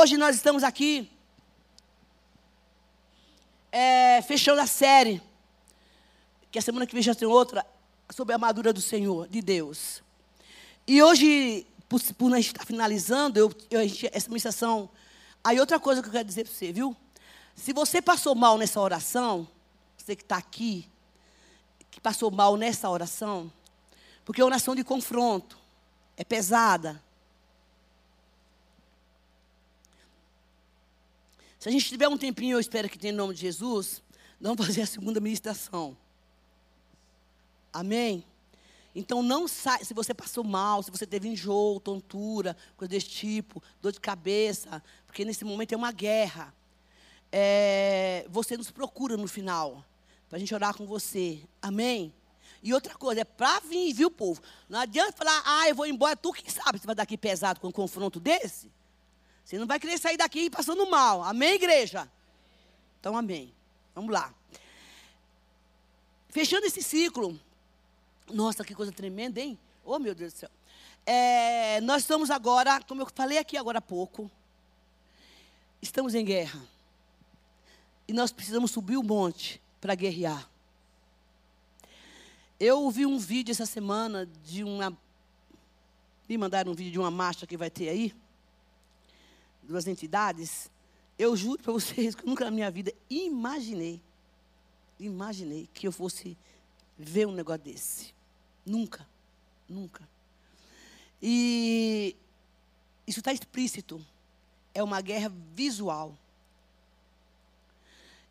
Hoje nós estamos aqui é, fechando a série, que a semana que vem já tem outra, sobre a armadura do Senhor, de Deus. E hoje, por, por a gente estar finalizando, eu, eu, essa ministração. Aí outra coisa que eu quero dizer para você, viu? Se você passou mal nessa oração, você que está aqui, que passou mal nessa oração, porque é oração de confronto, é pesada. Se a gente tiver um tempinho, eu espero que tenha em nome de Jesus, vamos fazer a segunda ministração. Amém? Então não sai, se você passou mal, se você teve enjoo, tontura, coisa desse tipo, dor de cabeça, porque nesse momento é uma guerra. É, você nos procura no final, para a gente orar com você. Amém? E outra coisa, é para vir, viu, povo? Não adianta falar, ah, eu vou embora, tu que sabe se vai daqui pesado com um confronto desse. Você não vai querer sair daqui passando mal. Amém, igreja? Então, amém. Vamos lá. Fechando esse ciclo, nossa, que coisa tremenda, hein? Oh, meu Deus do céu. É, nós estamos agora, como eu falei aqui agora há pouco, estamos em guerra. E nós precisamos subir o monte para guerrear. Eu ouvi um vídeo essa semana de uma. Me mandaram um vídeo de uma marcha que vai ter aí, duas entidades. Eu juro para vocês que nunca na minha vida imaginei, imaginei que eu fosse ver um negócio desse. Nunca, nunca. E isso está explícito. É uma guerra visual.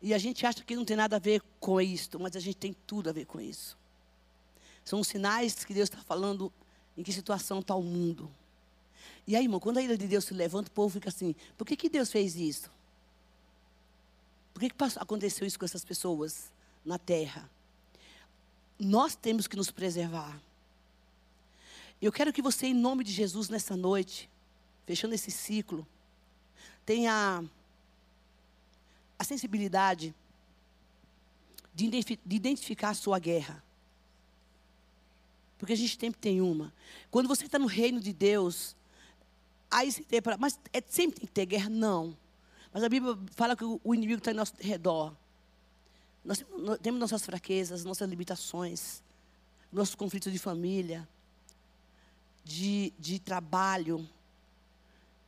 E a gente acha que não tem nada a ver com isso, mas a gente tem tudo a ver com isso. São sinais que Deus está falando em que situação está o mundo. E aí, irmão, quando a ira de Deus se levanta, o povo fica assim: por que, que Deus fez isso? Por que, que aconteceu isso com essas pessoas na terra? nós temos que nos preservar. Eu quero que você, em nome de Jesus, nessa noite, fechando esse ciclo, tenha a sensibilidade de identificar a sua guerra. Porque a gente sempre tem uma. Quando você está no reino de Deus, aí se tem para. Mas é, sempre tem que ter guerra? Não. Mas a Bíblia fala que o inimigo está ao nosso redor. Nós temos nossas fraquezas, nossas limitações, nossos conflitos de família, de, de trabalho,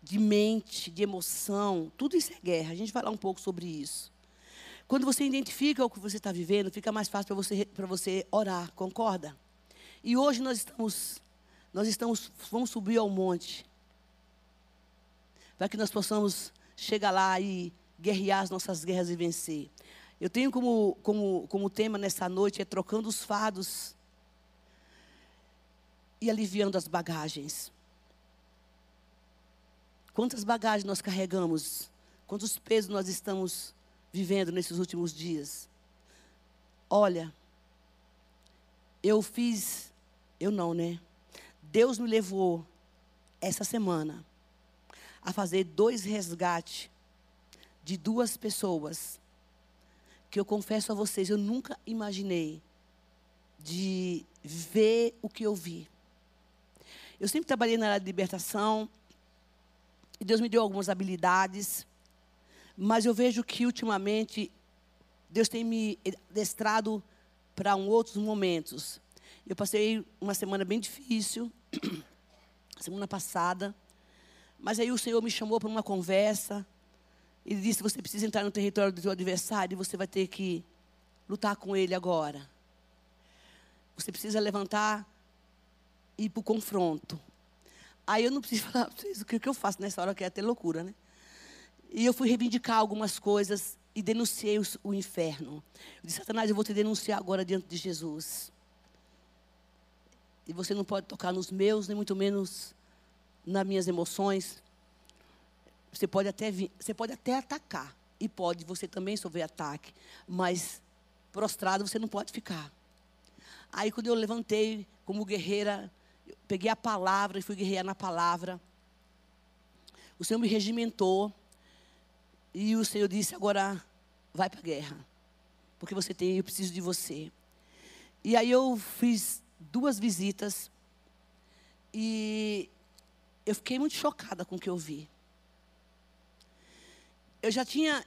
de mente, de emoção. Tudo isso é guerra. A gente vai falar um pouco sobre isso. Quando você identifica o que você está vivendo, fica mais fácil para você, você orar, concorda? E hoje nós estamos, nós estamos, vamos subir ao monte. Para que nós possamos chegar lá e guerrear as nossas guerras e vencer. Eu tenho como, como, como tema nessa noite é trocando os fardos e aliviando as bagagens. Quantas bagagens nós carregamos? Quantos pesos nós estamos vivendo nesses últimos dias? Olha, eu fiz, eu não, né? Deus me levou essa semana a fazer dois resgates de duas pessoas que eu confesso a vocês, eu nunca imaginei de ver o que eu vi. Eu sempre trabalhei na área de libertação, e Deus me deu algumas habilidades, mas eu vejo que ultimamente Deus tem me destrado para um outros momentos. Eu passei uma semana bem difícil, semana passada, mas aí o Senhor me chamou para uma conversa, ele disse: Você precisa entrar no território do seu adversário e você vai ter que lutar com ele agora. Você precisa levantar e ir para o confronto. Aí eu não preciso falar para vocês o que eu faço nessa hora, que é até loucura, né? E eu fui reivindicar algumas coisas e denunciei o, o inferno. Eu disse: Satanás, eu vou te denunciar agora diante de Jesus. E você não pode tocar nos meus, nem muito menos nas minhas emoções, você pode até vir, você pode até atacar e pode você também sofrer ataque, mas prostrado você não pode ficar. Aí quando eu levantei como guerreira, peguei a palavra e fui guerrear na palavra. O Senhor me regimentou e o Senhor disse agora vai para a guerra, porque você tem, eu preciso de você. E aí eu fiz duas visitas e eu fiquei muito chocada com o que eu vi. eu já tinha,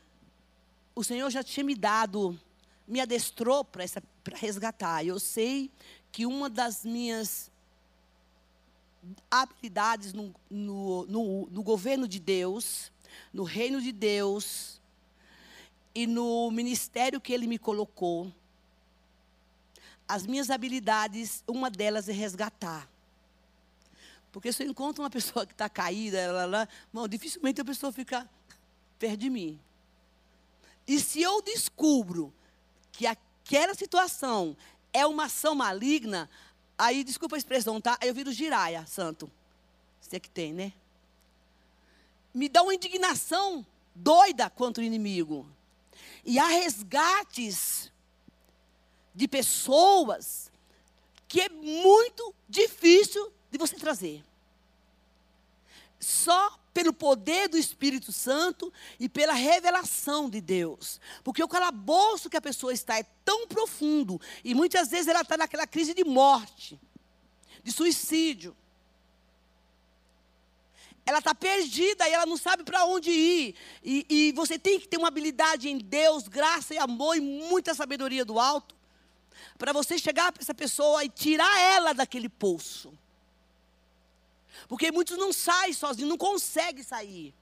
o Senhor já tinha me dado, me adestrou para resgatar. Eu sei que uma das minhas habilidades no, no, no, no governo de Deus, no reino de Deus e no ministério que Ele me colocou, as minhas habilidades, uma delas é resgatar. Porque se eu encontro uma pessoa que está caída, ela, ela, bom, dificilmente a pessoa fica perto de mim. E se eu descubro que aquela situação é uma ação maligna, aí, desculpa a expressão, tá? Aí eu viro giraia, santo. Você que tem, né? Me dá uma indignação doida contra o inimigo. E há resgates de pessoas que é muito difícil de você trazer. Só pelo poder do Espírito Santo e pela revelação de Deus. Porque o calabouço que a pessoa está é tão profundo e muitas vezes ela está naquela crise de morte, de suicídio. Ela está perdida e ela não sabe para onde ir. E, e você tem que ter uma habilidade em Deus, graça e amor e muita sabedoria do alto para você chegar para essa pessoa e tirar ela daquele poço. Porque muitos não saem sozinhos, não conseguem sair.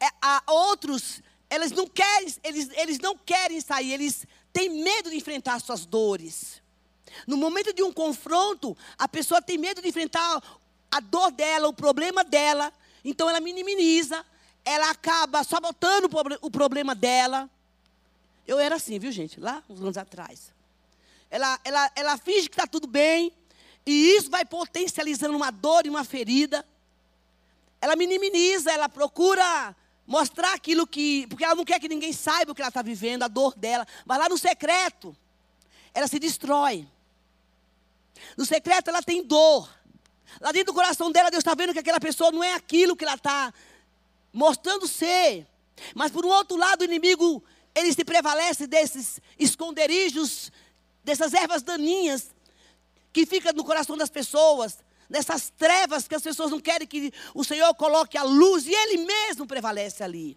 É, outros, eles não querem, eles, eles não querem sair, eles têm medo de enfrentar suas dores. No momento de um confronto, a pessoa tem medo de enfrentar a dor dela, o problema dela. Então ela minimiza, ela acaba sabotando o problema dela. Eu era assim, viu, gente? Lá, uns anos atrás. Ela, ela, ela finge que está tudo bem. E isso vai potencializando uma dor e uma ferida. Ela minimiza, ela procura mostrar aquilo que. Porque ela não quer que ninguém saiba o que ela está vivendo, a dor dela. Mas lá no secreto, ela se destrói. No secreto, ela tem dor. Lá dentro do coração dela, Deus está vendo que aquela pessoa não é aquilo que ela está mostrando ser. Mas por um outro lado, o inimigo ele se prevalece desses esconderijos, dessas ervas daninhas que ficam no coração das pessoas, dessas trevas que as pessoas não querem que o Senhor coloque a luz e Ele mesmo prevalece ali.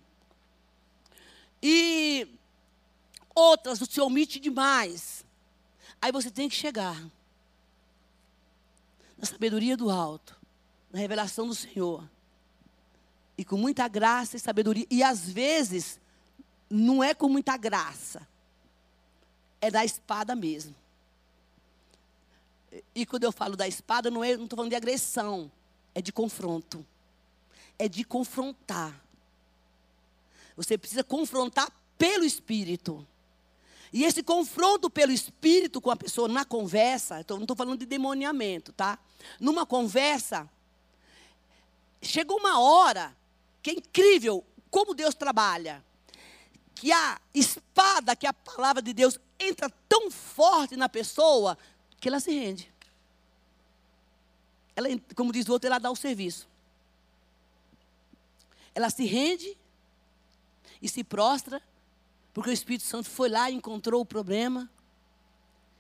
E outras o Senhor omite demais. Aí você tem que chegar na sabedoria do alto, na revelação do Senhor. E com muita graça e sabedoria. E às vezes, não é com muita graça, é da espada mesmo. E quando eu falo da espada, não é, estou falando de agressão, é de confronto. É de confrontar. Você precisa confrontar pelo Espírito. E esse confronto pelo Espírito com a pessoa na conversa, não estou falando de demoniamento, tá? Numa conversa, chegou uma hora que é incrível como Deus trabalha que a espada, que a palavra de Deus entra tão forte na pessoa que ela se rende. Ela, como diz o outro, ela dá o serviço. Ela se rende e se prostra, porque o Espírito Santo foi lá e encontrou o problema,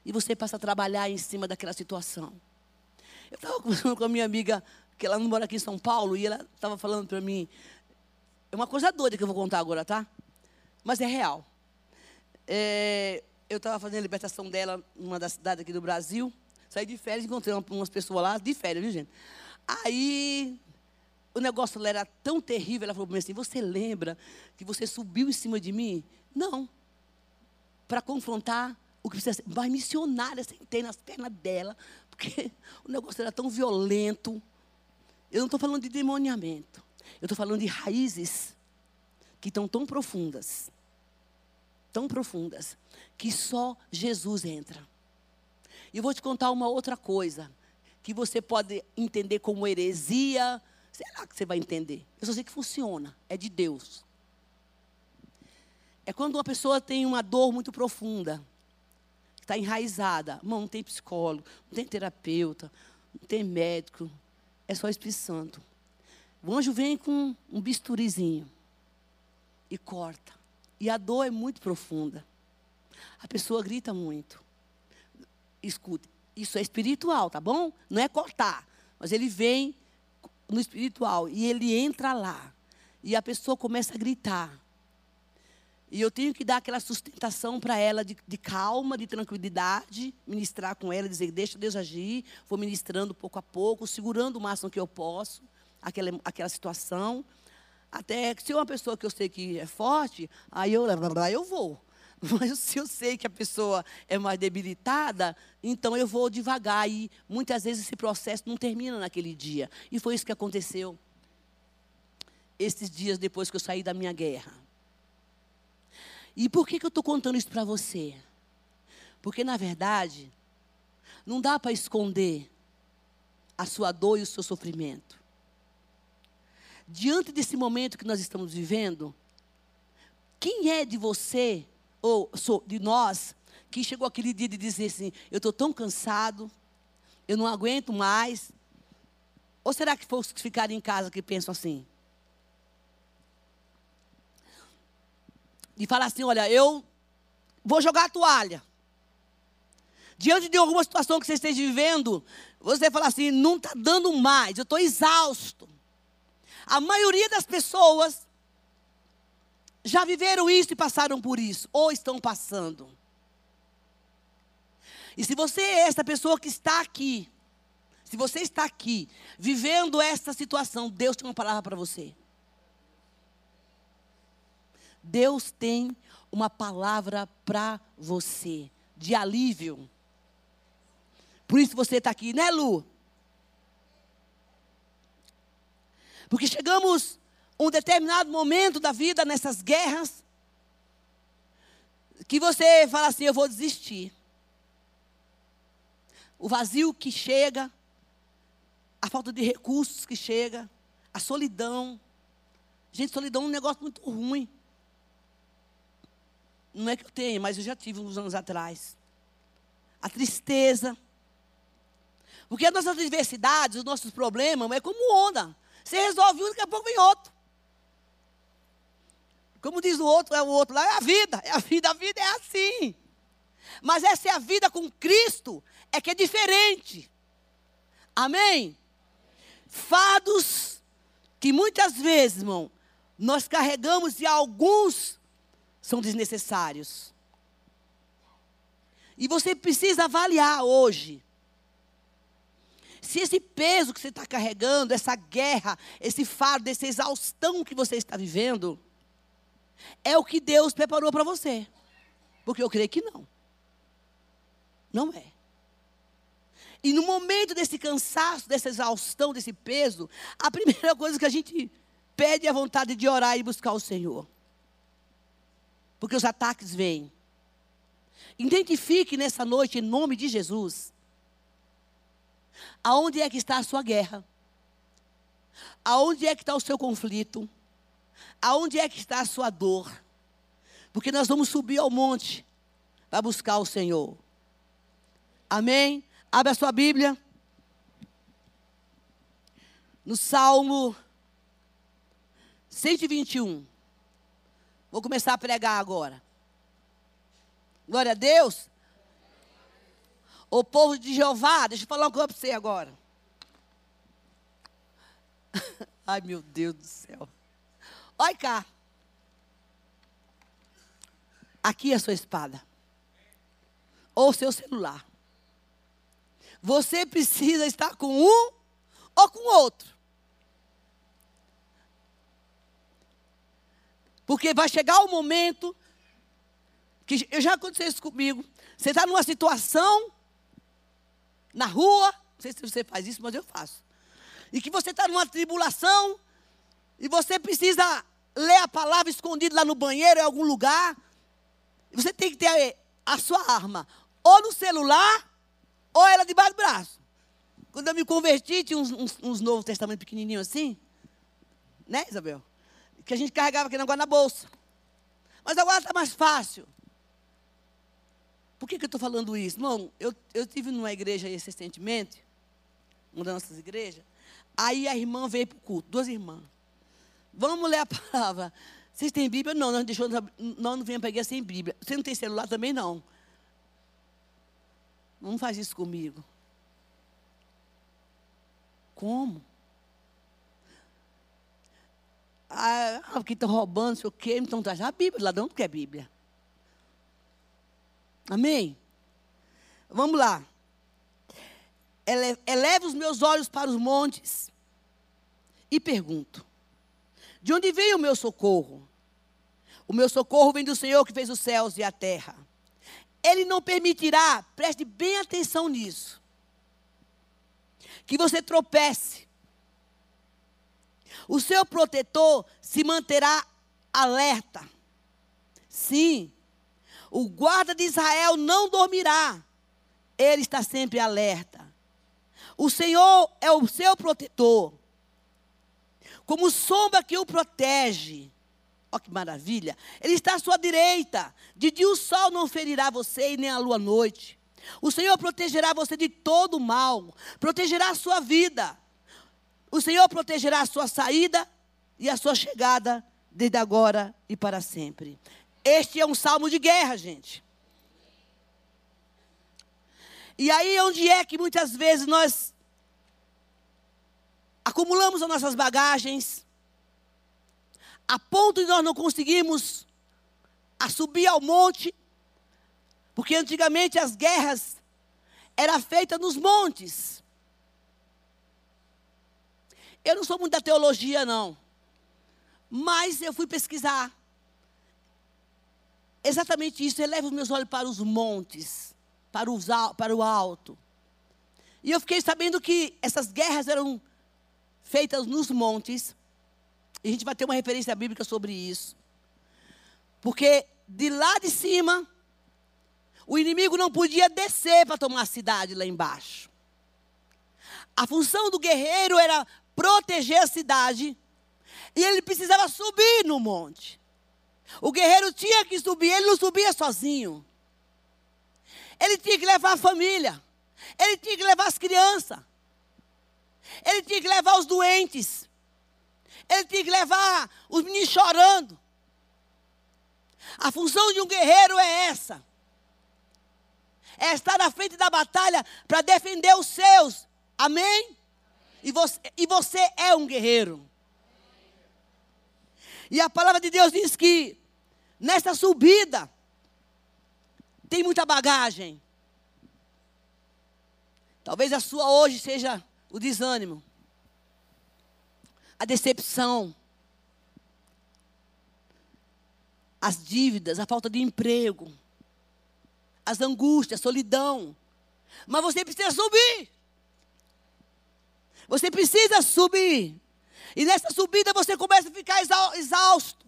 e você passa a trabalhar em cima daquela situação. Eu estava conversando com a minha amiga, que ela não mora aqui em São Paulo, e ela estava falando para mim. É uma coisa doida que eu vou contar agora, tá? mas é real. É, eu estava fazendo a libertação dela numa das cidades aqui do Brasil. Saí de férias, encontrei umas pessoas lá, de férias, viu, gente? Aí, o negócio lá era tão terrível, ela falou para mim assim, você lembra que você subiu em cima de mim? Não. Para confrontar o que precisa ser. Mas missionária, sentei nas pernas dela, porque o negócio era tão violento. Eu não estou falando de demoniamento. Eu estou falando de raízes que estão tão profundas, tão profundas, que só Jesus entra. E eu vou te contar uma outra coisa, que você pode entender como heresia. Será que você vai entender? Eu só sei que funciona, é de Deus. É quando uma pessoa tem uma dor muito profunda, está enraizada. Não, não tem psicólogo, não tem terapeuta, não tem médico, é só Espírito Santo. O anjo vem com um bisturizinho e corta. E a dor é muito profunda. A pessoa grita muito. Escute, isso é espiritual, tá bom? Não é cortar, mas ele vem no espiritual e ele entra lá e a pessoa começa a gritar. E eu tenho que dar aquela sustentação para ela de, de, calma, de tranquilidade, ministrar com ela, dizer, deixa Deus agir, vou ministrando pouco a pouco, segurando o máximo que eu posso, aquela, aquela situação. Até que se é uma pessoa que eu sei que é forte, aí eu, eu vou. Mas se eu sei que a pessoa é mais debilitada, então eu vou devagar. E muitas vezes esse processo não termina naquele dia. E foi isso que aconteceu esses dias depois que eu saí da minha guerra. E por que, que eu estou contando isso para você? Porque, na verdade, não dá para esconder a sua dor e o seu sofrimento. Diante desse momento que nós estamos vivendo, quem é de você, ou de nós, que chegou aquele dia de dizer assim: eu estou tão cansado, eu não aguento mais? Ou será que fosse que ficaram em casa que pensam assim? e falar assim: olha, eu vou jogar a toalha. Diante de alguma situação que você esteja vivendo, você fala assim: não está dando mais, eu estou exausto. A maioria das pessoas já viveram isso e passaram por isso, ou estão passando. E se você é essa pessoa que está aqui, se você está aqui, vivendo essa situação, Deus tem uma palavra para você. Deus tem uma palavra para você, de alívio. Por isso você está aqui, né, Lu? Porque chegamos a um determinado momento da vida nessas guerras, que você fala assim: eu vou desistir. O vazio que chega, a falta de recursos que chega, a solidão. Gente, solidão é um negócio muito ruim. Não é que eu tenha, mas eu já tive uns anos atrás. A tristeza. Porque as nossas adversidades, os nossos problemas, é como onda. Você resolve um, daqui a pouco vem outro. Como diz o outro, é o outro lá, é a vida. É a vida, a vida é assim. Mas essa é a vida com Cristo, é que é diferente. Amém? Fados que muitas vezes, irmão, nós carregamos e alguns são desnecessários. E você precisa avaliar hoje. Se esse peso que você está carregando, essa guerra, esse fardo, essa exaustão que você está vivendo, é o que Deus preparou para você. Porque eu creio que não. Não é. E no momento desse cansaço, dessa exaustão, desse peso, a primeira coisa que a gente pede é a vontade de orar e buscar o Senhor porque os ataques vêm. Identifique nessa noite, em nome de Jesus, aonde é que está a sua guerra, aonde é que está o seu conflito, aonde é que está a sua dor, porque nós vamos subir ao monte para buscar o Senhor. Amém? Abre a sua Bíblia. No Salmo 121. Vou começar a pregar agora. Glória a Deus. O povo de Jeová, deixa eu falar uma coisa para você agora. Ai, meu Deus do céu. Olha cá. Aqui é a sua espada. Ou seu celular. Você precisa estar com um ou com outro. Porque vai chegar o momento que já aconteceu isso comigo. Você está numa situação na rua, não sei se você faz isso, mas eu faço. E que você está numa tribulação e você precisa ler a palavra escondida lá no banheiro, em algum lugar. Você tem que ter a sua arma, ou no celular, ou ela debaixo do braço. Quando eu me converti, tinha uns, uns, uns Novos Testamentos pequenininhos assim. Né, Isabel? que a gente carregava aquele negócio na bolsa. Mas agora está mais fácil. Por que, que eu estou falando isso? Irmão, eu, eu tive numa igreja recentemente, uma das nossas igrejas, aí a irmã veio para o culto, duas irmãs. Vamos ler a palavra. Vocês têm Bíblia? Não, nós deixou, não, não venha para a igreja sem Bíblia. Você não tem celular também? Não. Não faz isso comigo. Como? Ah, porque estão roubando, não sei o quê, então traz a Bíblia. Ladrão não quer Bíblia. Amém? Vamos lá. Eleva os meus olhos para os montes e pergunto: De onde vem o meu socorro? O meu socorro vem do Senhor que fez os céus e a terra. Ele não permitirá, preste bem atenção nisso, que você tropece. O seu protetor se manterá alerta. Sim, o guarda de Israel não dormirá, ele está sempre alerta. O Senhor é o seu protetor, como sombra que o protege. Olha que maravilha. Ele está à sua direita. De dia o sol não ferirá você e nem a lua à noite. O Senhor protegerá você de todo mal. Protegerá a sua vida. O Senhor protegerá a sua saída e a sua chegada desde agora e para sempre. Este é um salmo de guerra, gente. E aí onde é que muitas vezes nós acumulamos as nossas bagagens, a ponto de nós não conseguirmos a subir ao monte, porque antigamente as guerras eram feitas nos montes. Eu não sou muito da teologia, não. Mas eu fui pesquisar. Exatamente isso. Eleva os meus olhos para os montes, para, os, para o alto. E eu fiquei sabendo que essas guerras eram feitas nos montes. E a gente vai ter uma referência bíblica sobre isso. Porque de lá de cima, o inimigo não podia descer para tomar a cidade lá embaixo. A função do guerreiro era proteger a cidade. E ele precisava subir no monte. O guerreiro tinha que subir, ele não subia sozinho. Ele tinha que levar a família. Ele tinha que levar as crianças. Ele tinha que levar os doentes. Ele tinha que levar os meninos chorando. A função de um guerreiro é essa: é estar na frente da batalha para defender os seus. Amém? E você, e você é um guerreiro. E a palavra de Deus diz que nesta subida tem muita bagagem. Talvez a sua hoje seja o desânimo a decepção, as dívidas, a falta de emprego, as angústias, a solidão. Mas você precisa subir. Você precisa subir. E nessa subida você começa a ficar exausto.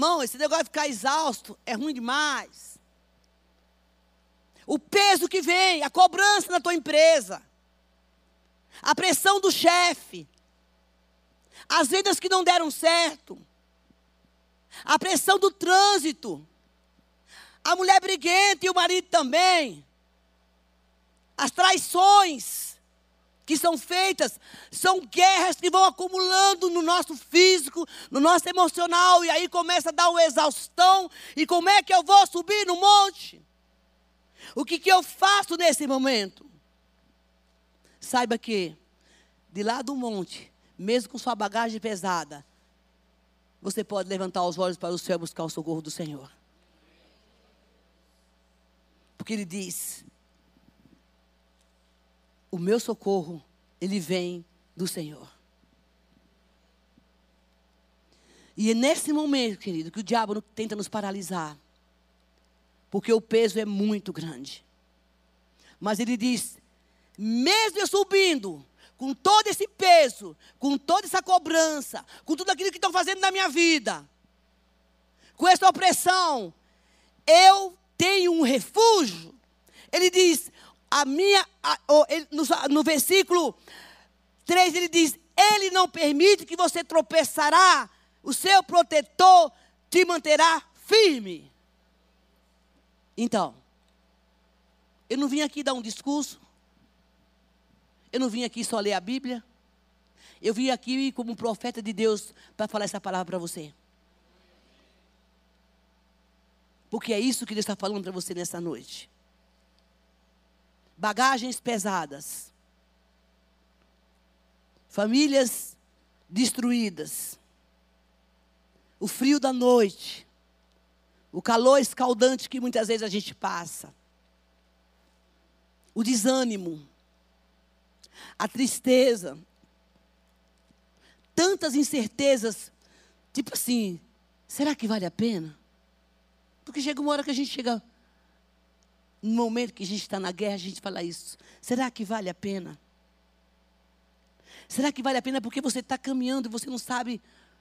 Irmão, esse negócio de ficar exausto é ruim demais. O peso que vem, a cobrança na tua empresa, a pressão do chefe, as vendas que não deram certo, a pressão do trânsito, a mulher briguenta e o marido também, as traições que são feitas, são guerras que vão acumulando no nosso físico, no nosso emocional, e aí começa a dar uma exaustão, e como é que eu vou subir no monte? O que, que eu faço nesse momento? Saiba que, de lá do monte, mesmo com sua bagagem pesada, você pode levantar os olhos para o céu e buscar o socorro do Senhor. Porque Ele diz: O meu socorro, ele vem do Senhor. E é nesse momento, querido, que o diabo tenta nos paralisar. Porque o peso é muito grande. Mas ele diz: mesmo eu subindo, com todo esse peso, com toda essa cobrança, com tudo aquilo que estão fazendo na minha vida, com essa opressão, eu tenho um refúgio. Ele diz, a minha, a, oh, ele, no, no versículo 3, ele diz: Ele não permite que você tropeçará, o seu protetor te manterá firme. Então, eu não vim aqui dar um discurso, eu não vim aqui só ler a Bíblia. Eu vim aqui como profeta de Deus para falar essa palavra para você. Porque é isso que Deus está falando para você nessa noite. Bagagens pesadas. Famílias destruídas. o frio da noite, o calor escaldante que muitas vezes a gente passa, o desânimo, a tristeza, tantas incertezas, tipo assim, será que vale a pena? Porque chega uma hora que a gente chega, no momento que a gente está na guerra, a gente fala isso. Será que vale a pena? Será que vale a pena porque você está caminhando e você não sabe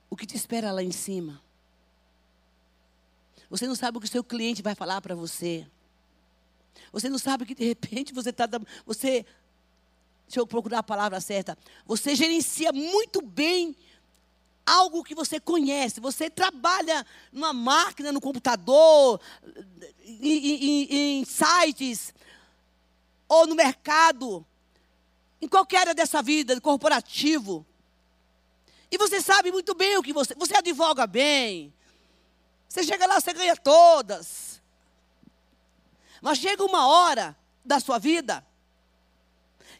o que te espera lá em cima? Você não sabe o que o seu cliente vai falar para você. Você não sabe que de repente você está. Você. Deixa eu procurar a palavra certa. Você gerencia muito bem algo que você conhece. Você trabalha numa máquina, no computador, em, em, em sites, ou no mercado, em qualquer área dessa vida, corporativo. E você sabe muito bem o que você. Você advoga bem. Você chega lá, você ganha todas. Mas chega uma hora da sua vida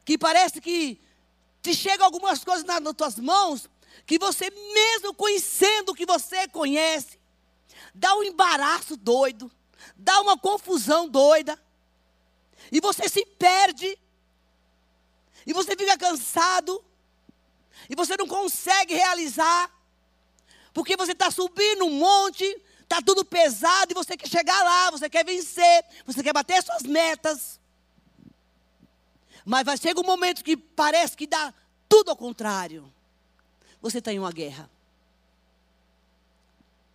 que parece que te chegam algumas coisas nas, nas tuas mãos que você, mesmo conhecendo o que você conhece, dá um embaraço doido, dá uma confusão doida, e você se perde, e você fica cansado, e você não consegue realizar, porque você está subindo um monte, está tudo pesado, e você quer chegar lá, você quer vencer, você quer bater suas metas. Mas vai chegar um momento que parece que dá tudo ao contrário você está em uma guerra.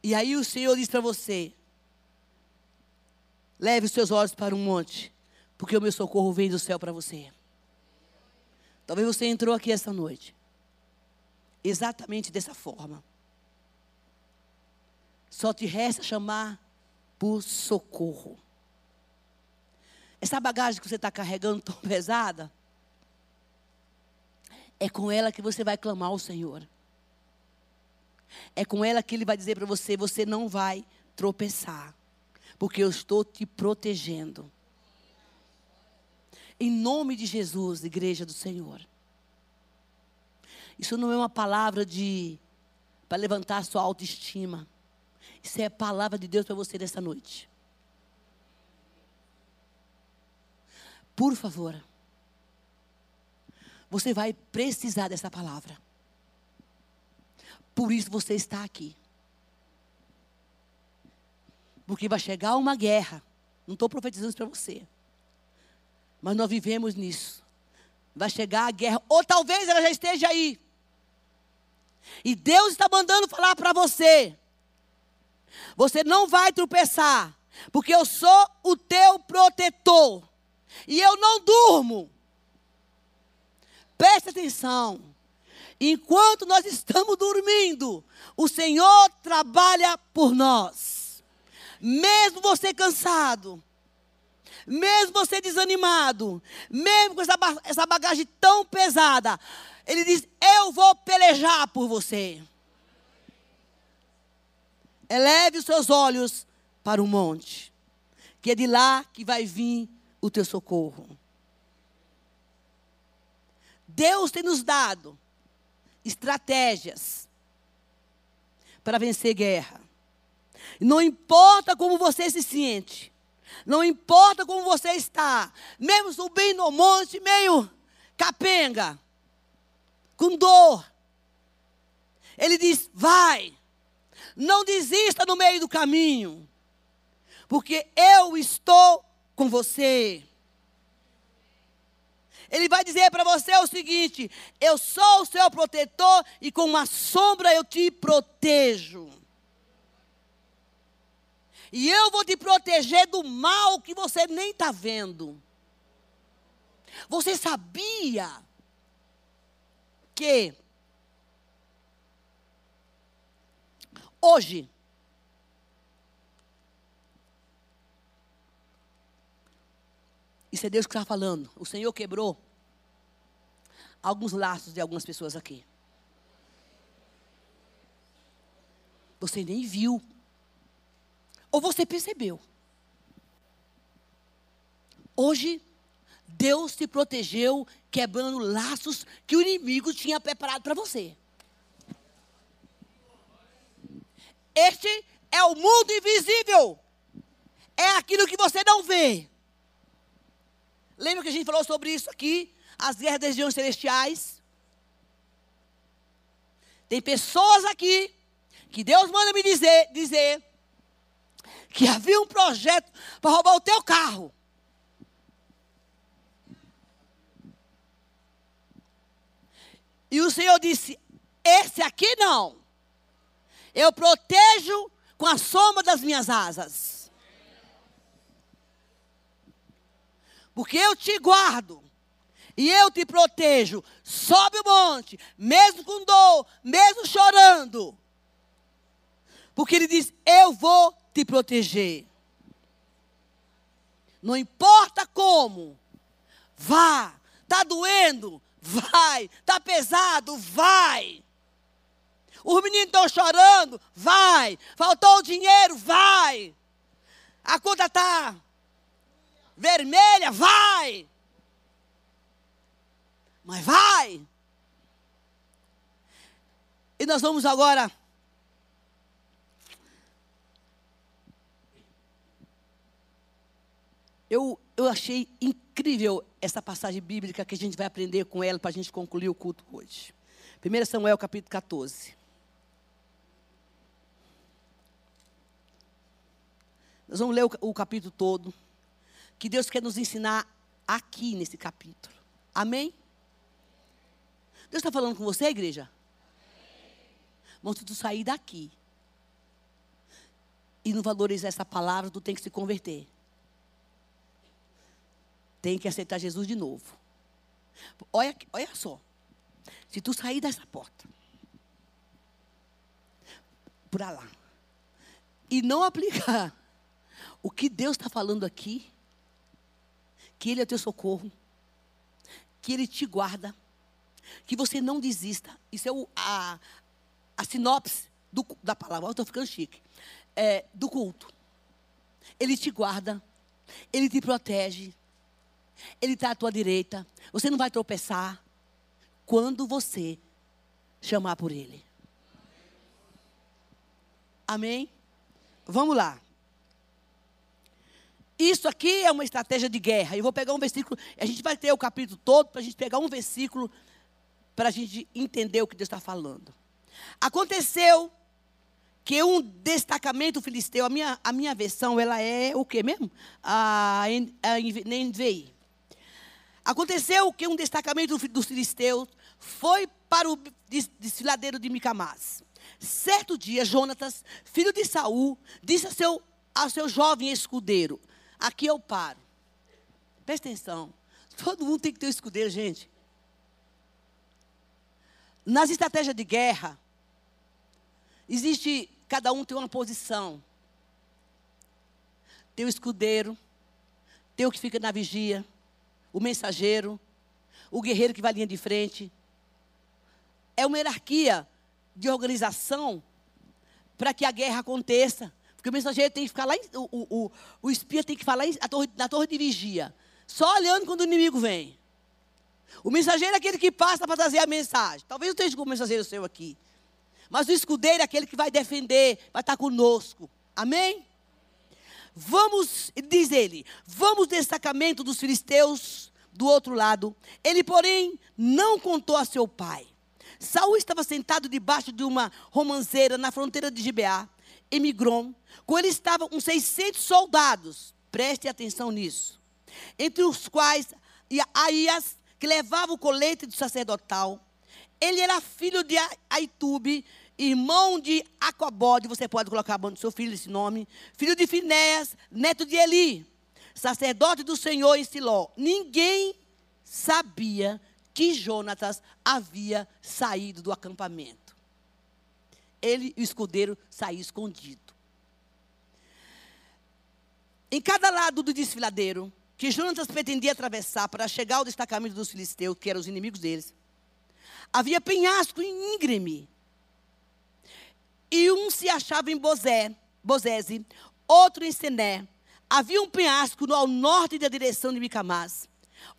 E aí o Senhor diz para você: leve os seus olhos para um monte, porque o meu socorro vem do céu para você. Talvez você entrou aqui essa noite, exatamente dessa forma. Só te resta chamar por socorro. Essa bagagem que você está carregando tão pesada, é com ela que você vai clamar ao Senhor. É com ela que ele vai dizer para você: você não vai tropeçar, porque eu estou te protegendo. Em nome de Jesus, igreja do Senhor. Isso não é uma palavra de para levantar a sua autoestima. Isso é a palavra de Deus para você nessa noite. Por favor. Você vai precisar dessa palavra. Por isso você está aqui. Porque vai chegar uma guerra. Não estou profetizando isso para você. Mas nós vivemos nisso. Vai chegar a guerra. Ou talvez ela já esteja aí. E Deus está mandando falar para você. Você não vai tropeçar. Porque eu sou o teu protetor. E eu não durmo. Preste atenção. Enquanto nós estamos dormindo, o Senhor trabalha por nós. Mesmo você cansado, mesmo você desanimado, mesmo com essa, essa bagagem tão pesada, Ele diz: Eu vou pelejar por você. Eleve os seus olhos para o monte, que é de lá que vai vir o teu socorro. Deus tem nos dado estratégias para vencer guerra. Não importa como você se sente, não importa como você está, mesmo subindo o monte meio capenga, com dor. Ele diz: vai, não desista no meio do caminho, porque eu estou com você. Ele vai dizer para você o seguinte: eu sou o seu protetor e com uma sombra eu te protejo. E eu vou te proteger do mal que você nem está vendo. Você sabia que hoje Isso é Deus que está falando. O Senhor quebrou alguns laços de algumas pessoas aqui. Você nem viu. Ou você percebeu. Hoje, Deus te protegeu quebrando laços que o inimigo tinha preparado para você. Este é o mundo invisível. É aquilo que você não vê. Lembra que a gente falou sobre isso aqui? As guerras das regiões celestiais. Tem pessoas aqui que Deus manda me dizer, dizer que havia um projeto para roubar o teu carro. E o Senhor disse: Esse aqui não. Eu protejo com a soma das minhas asas. Porque eu te guardo e eu te protejo. Sobe o monte, mesmo com dor, mesmo chorando. Porque ele diz: Eu vou te proteger. Não importa como, vá. Está doendo? Vai. Está pesado? Vai. Os meninos estão chorando? Vai. Faltou o dinheiro? Vai. A conta está vermelha? Vai. Mas vai. E nós vamos agora Eu, eu achei incrível essa passagem bíblica que a gente vai aprender com ela para a gente concluir o culto hoje. 1 Samuel capítulo 14. Nós vamos ler o, o capítulo todo. Que Deus quer nos ensinar aqui nesse capítulo. Amém? Deus está falando com você, igreja? Irmão, se sair daqui e não valorizar essa palavra, tu tem que se converter tem que aceitar Jesus de novo. Olha, olha só. Se tu sair dessa porta, por lá, e não aplicar o que Deus está falando aqui, que Ele é teu socorro, que Ele te guarda, que você não desista. Isso é o, a, a sinopse do, da palavra. Estou ficando chique. É, do culto. Ele te guarda, Ele te protege, ele está à tua direita. Você não vai tropeçar quando você chamar por Ele. Amém? Vamos lá. Isso aqui é uma estratégia de guerra. Eu vou pegar um versículo. A gente vai ter o capítulo todo para a gente pegar um versículo para a gente entender o que Deus está falando. Aconteceu que um destacamento filisteu, a minha, a minha versão, ela é o quê mesmo? A, a, a NVI. Aconteceu que um destacamento dos filisteus foi para o desfiladeiro de Micamás. Certo dia, Jonatas, filho de Saul, disse ao seu, ao seu jovem escudeiro: Aqui eu paro. Presta atenção. Todo mundo tem que ter um escudeiro, gente. Nas estratégias de guerra, existe, cada um tem uma posição. Tem o escudeiro, tem o que fica na vigia, o mensageiro, o guerreiro que vai linha de frente. É uma hierarquia de organização para que a guerra aconteça. Porque o mensageiro tem que ficar lá, o, o, o espia tem que falar na torre, na torre de vigia, só olhando quando o inimigo vem. O mensageiro é aquele que passa para trazer a mensagem. Talvez eu esteja como mensageiro seu aqui. Mas o escudeiro é aquele que vai defender, vai estar conosco. Amém? Vamos, diz ele, vamos destacamento dos filisteus do outro lado. Ele, porém, não contou a seu pai. Saul estava sentado debaixo de uma romanceira na fronteira de Gibeá, em Migron. Com ele estavam uns 600 soldados. Preste atenção nisso. Entre os quais Aías, que levava o colete do sacerdotal. Ele era filho de Aitube, irmão de Acobode, você pode colocar a mão do seu filho esse nome, filho de Finéas, neto de Eli, sacerdote do Senhor em Siló. Ninguém sabia que Jonatas havia saído do acampamento. Ele e o escudeiro saíram escondido. Em cada lado do desfiladeiro, que Jonatas pretendia atravessar para chegar ao destacamento dos filisteus, que eram os inimigos deles, havia penhasco íngreme e um se achava em Bozé, Bozese, outro em Sené. Havia um penhasco ao norte da direção de Micamás,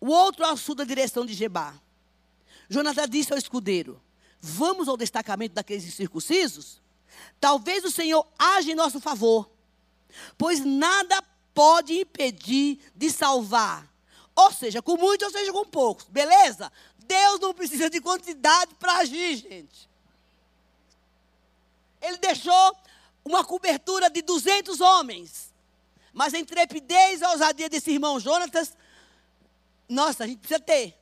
o outro ao sul da direção de Gebá. Jonathan disse ao escudeiro: Vamos ao destacamento daqueles circuncisos? talvez o Senhor age em nosso favor, pois nada pode impedir de salvar. Ou seja, com muitos ou seja com poucos, beleza? Deus não precisa de quantidade para agir, gente. Ele deixou uma cobertura de 200 homens. Mas a intrepidez e a ousadia desse irmão Jonatas, nossa, a gente precisa ter.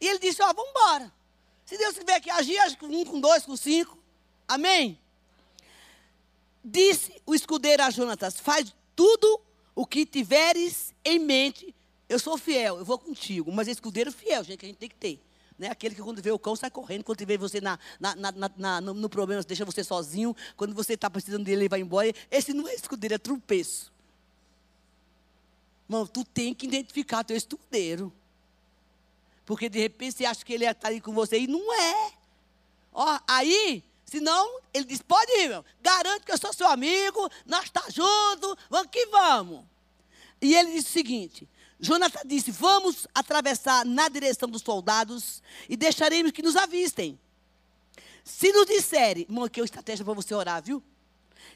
E ele disse: Ó, oh, vamos embora. Se Deus tiver que agir, age com um, com dois, com cinco. Amém? Disse o escudeiro a Jonatas: Faz tudo o que tiveres em mente. Eu sou fiel, eu vou contigo. Mas escudeiro fiel, gente, que a gente tem que ter. Né? Aquele que quando vê o cão sai correndo, quando vê você na, na, na, na no, no, problema, deixa você sozinho. Quando você está precisando dele, ele vai embora. Esse não é escudeiro, é tropeço. Mano, tu tem que identificar teu escudeiro. Porque de repente você acha que ele está ali com você e não é. Ó, aí, senão, ele diz: pode ir, meu. Garanto que eu sou seu amigo, nós estamos tá juntos, vamos que vamos. E ele disse o seguinte: Jonathan disse: Vamos atravessar na direção dos soldados e deixaremos que nos avistem. Se nos disserem, irmão, aqui é uma estratégia para você orar, viu?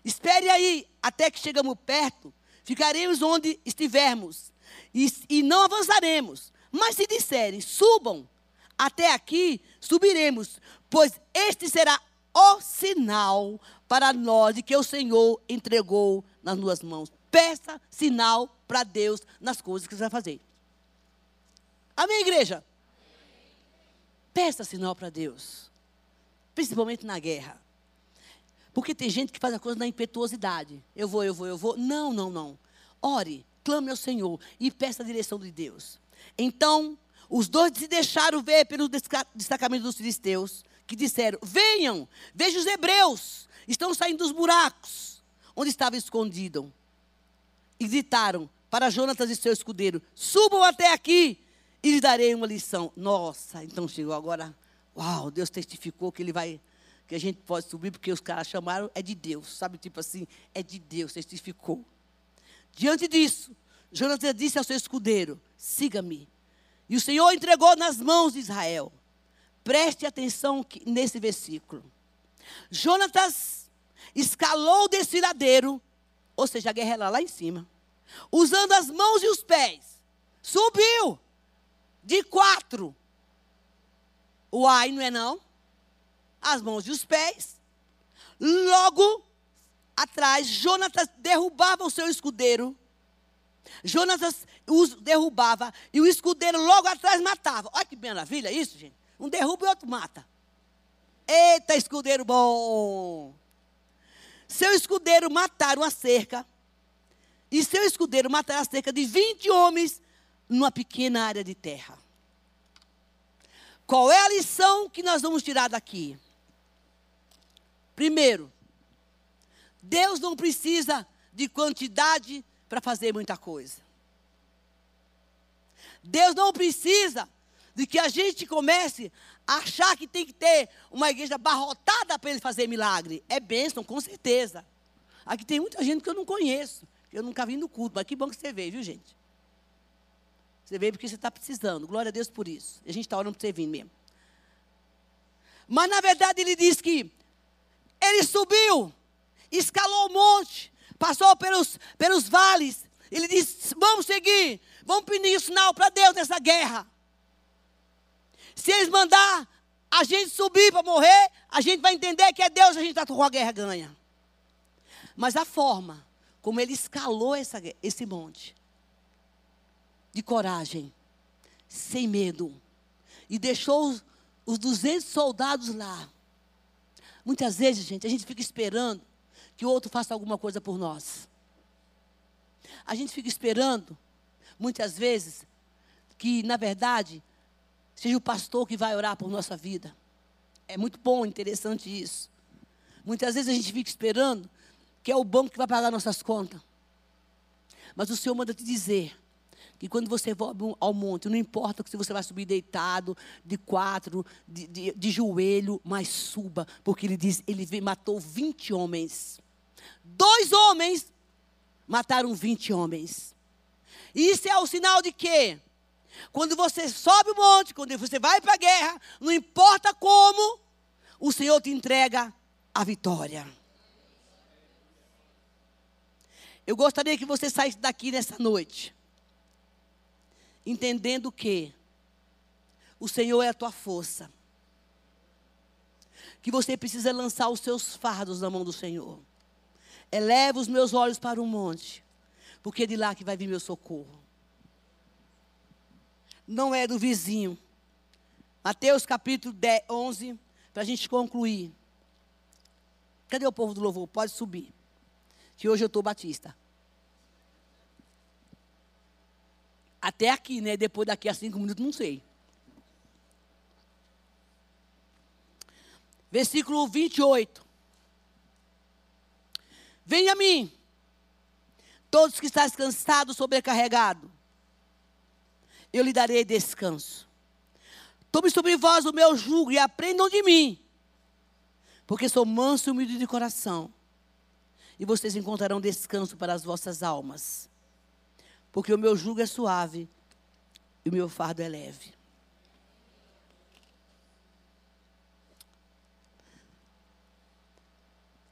Espere aí até que chegamos perto, ficaremos onde estivermos e, e não avançaremos. Mas se disserem, subam até aqui, subiremos, pois este será o sinal para nós de que o Senhor entregou nas nossas mãos. Peça sinal para Deus nas coisas que você vai fazer. Amém, igreja? Peça sinal para Deus. Principalmente na guerra. Porque tem gente que faz a coisa na impetuosidade. Eu vou, eu vou, eu vou. Não, não, não. Ore, clame ao Senhor e peça a direção de Deus. Então, os dois se deixaram ver pelo destacamento dos filisteus, que disseram: Venham, vejam os hebreus, estão saindo dos buracos onde estavam escondidos. E gritaram: para Jonatas e seu escudeiro: subam até aqui e lhe darei uma lição. Nossa, então chegou agora. Uau, Deus testificou que ele vai, que a gente pode subir, porque os caras chamaram, é de Deus, sabe? Tipo assim, é de Deus, testificou. Diante disso, Jonatas disse ao seu escudeiro: siga-me. E o Senhor entregou nas mãos de Israel. Preste atenção nesse versículo. Jonatas escalou o desfiladeiro, ou seja, a guerra era lá em cima usando as mãos e os pés. Subiu de quatro. O ai não é não? As mãos e os pés. Logo atrás, Jonatas derrubava o seu escudeiro. Jonatas os derrubava e o escudeiro logo atrás matava. Olha que maravilha isso, gente. Um derruba e outro mata. Eita, escudeiro bom! Seu escudeiro mataram a cerca e seu escudeiro matará cerca de 20 homens numa pequena área de terra. Qual é a lição que nós vamos tirar daqui? Primeiro, Deus não precisa de quantidade para fazer muita coisa. Deus não precisa de que a gente comece a achar que tem que ter uma igreja barrotada para ele fazer milagre. É bênção, com certeza. Aqui tem muita gente que eu não conheço. Eu nunca vim no culto, mas que bom que você veio, viu, gente? Você veio porque você está precisando. Glória a Deus por isso. A gente está orando para você vir mesmo. Mas na verdade ele diz que ele subiu, escalou o monte, passou pelos, pelos vales. Ele disse: Vamos seguir, vamos pedir sinal para Deus nessa guerra. Se eles mandar a gente subir para morrer, a gente vai entender que é Deus, a gente está com a guerra ganha. Mas a forma como ele escalou essa, esse monte. De coragem, sem medo. E deixou os, os 200 soldados lá. Muitas vezes, gente, a gente fica esperando que o outro faça alguma coisa por nós. A gente fica esperando, muitas vezes, que, na verdade, seja o pastor que vai orar por nossa vida. É muito bom, interessante isso. Muitas vezes a gente fica esperando que é o banco que vai pagar nossas contas. Mas o Senhor manda te dizer que quando você volta ao monte, não importa se você vai subir deitado, de quatro, de, de, de joelho, mas suba, porque ele diz, ele matou 20 homens. Dois homens mataram 20 homens. Isso é o sinal de quê? Quando você sobe o monte, quando você vai para a guerra, não importa como, o Senhor te entrega a vitória. Eu gostaria que você saísse daqui nessa noite, entendendo que o Senhor é a tua força. Que você precisa lançar os seus fardos na mão do Senhor. Eleva os meus olhos para o monte, porque é de lá que vai vir meu socorro. Não é do vizinho. Mateus capítulo 10, 11, para a gente concluir. Cadê o povo do louvor? Pode subir. Que hoje eu estou batista. Até aqui, né? Depois daqui a cinco minutos, não sei. Versículo 28. Venha a mim, todos que estáis cansados, sobrecarregados, eu lhe darei descanso. Tome sobre vós o meu jugo e aprendam de mim, porque sou manso e humilde de coração, e vocês encontrarão descanso para as vossas almas, porque o meu jugo é suave e o meu fardo é leve.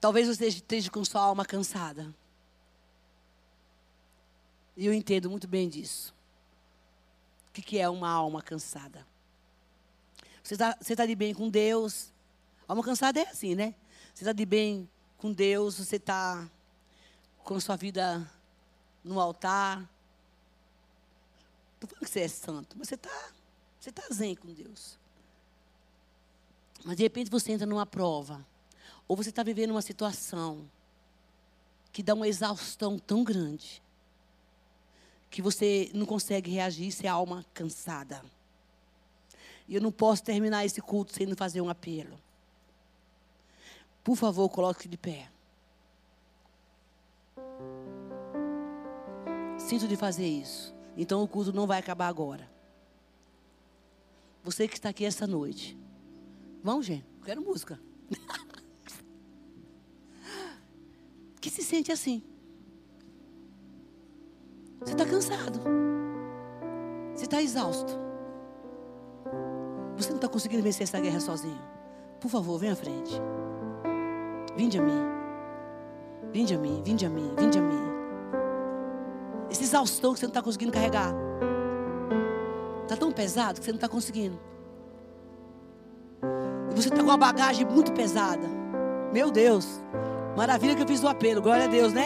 Talvez você esteja com sua alma cansada. E eu entendo muito bem disso. O que é uma alma cansada? Você está tá de bem com Deus. Alma cansada é assim, né? Você está de bem com Deus, você está com a sua vida no altar. Estou falando que você é santo, mas você está você tá zen com Deus. Mas de repente você entra numa prova. Ou você está vivendo uma situação que dá uma exaustão tão grande que você não consegue reagir, isso é alma cansada. E eu não posso terminar esse culto sem fazer um apelo. Por favor, coloque-se de pé. Sinto de fazer isso. Então o culto não vai acabar agora. Você que está aqui essa noite. Vamos, gente. Quero música. que se sente assim. Você está cansado. Você está exausto. Você não está conseguindo vencer essa guerra sozinho. Por favor, venha à frente. Vinde a mim. Vinde a mim, vinde a mim, vinde a mim. Esse exaustão que você não está conseguindo carregar. Está tão pesado que você não está conseguindo. E você está com uma bagagem muito pesada. Meu Deus. Maravilha que eu fiz o apelo, glória a Deus, né?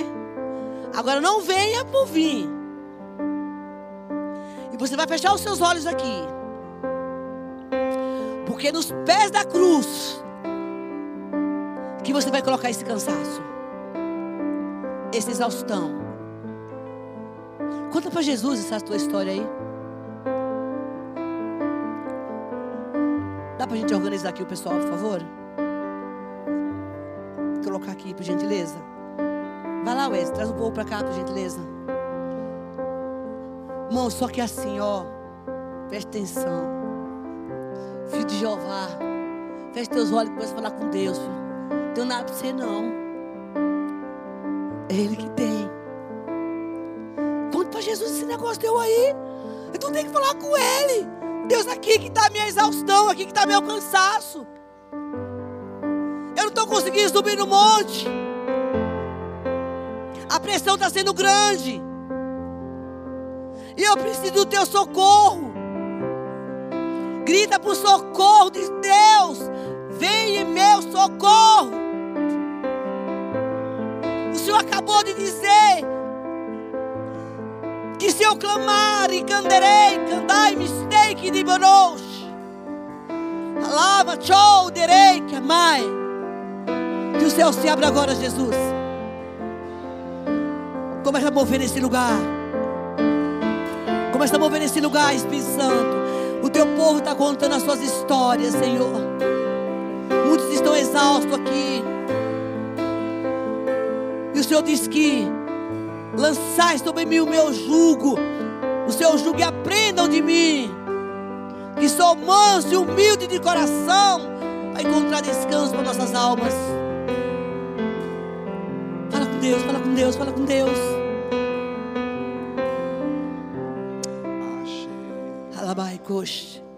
Agora não venha por vir. E você vai fechar os seus olhos aqui. Porque nos pés da cruz que você vai colocar esse cansaço. Essa exaustão. Conta para Jesus essa tua história aí. Dá para a gente organizar aqui o pessoal, por favor? Por gentileza? Vai lá, Wes, traz o povo para cá, por gentileza. Irmão, só que assim, ó. Preste atenção. Filho de Jeová. Feche teus olhos e começa a falar com Deus. Não tenho nada para você, não. É Ele que tem. Conta para Jesus esse negócio teu aí. Então tem que falar com Ele. Deus, aqui que está a minha exaustão, aqui que está meu cansaço conseguindo subir no monte. A pressão está sendo grande. E eu preciso do teu socorro. Grita por socorro de Deus. Vem em meu socorro. O Senhor acabou de dizer que se eu clamar e canderei, candai mistake de bonosh. Alava, show, derei, que mãe. O céu se abra agora, Jesus. Começa a mover nesse lugar. Começa a mover nesse lugar, Espírito Santo. O teu povo está contando as suas histórias, Senhor. Muitos estão exaustos aqui. E o Senhor diz que lançai sobre mim o meu jugo, o seu jugo e aprendam de mim, que sou manso e humilde de coração, para encontrar descanso para nossas almas. Deus, fala com Deus, fala com Deus. Alabai, coxa.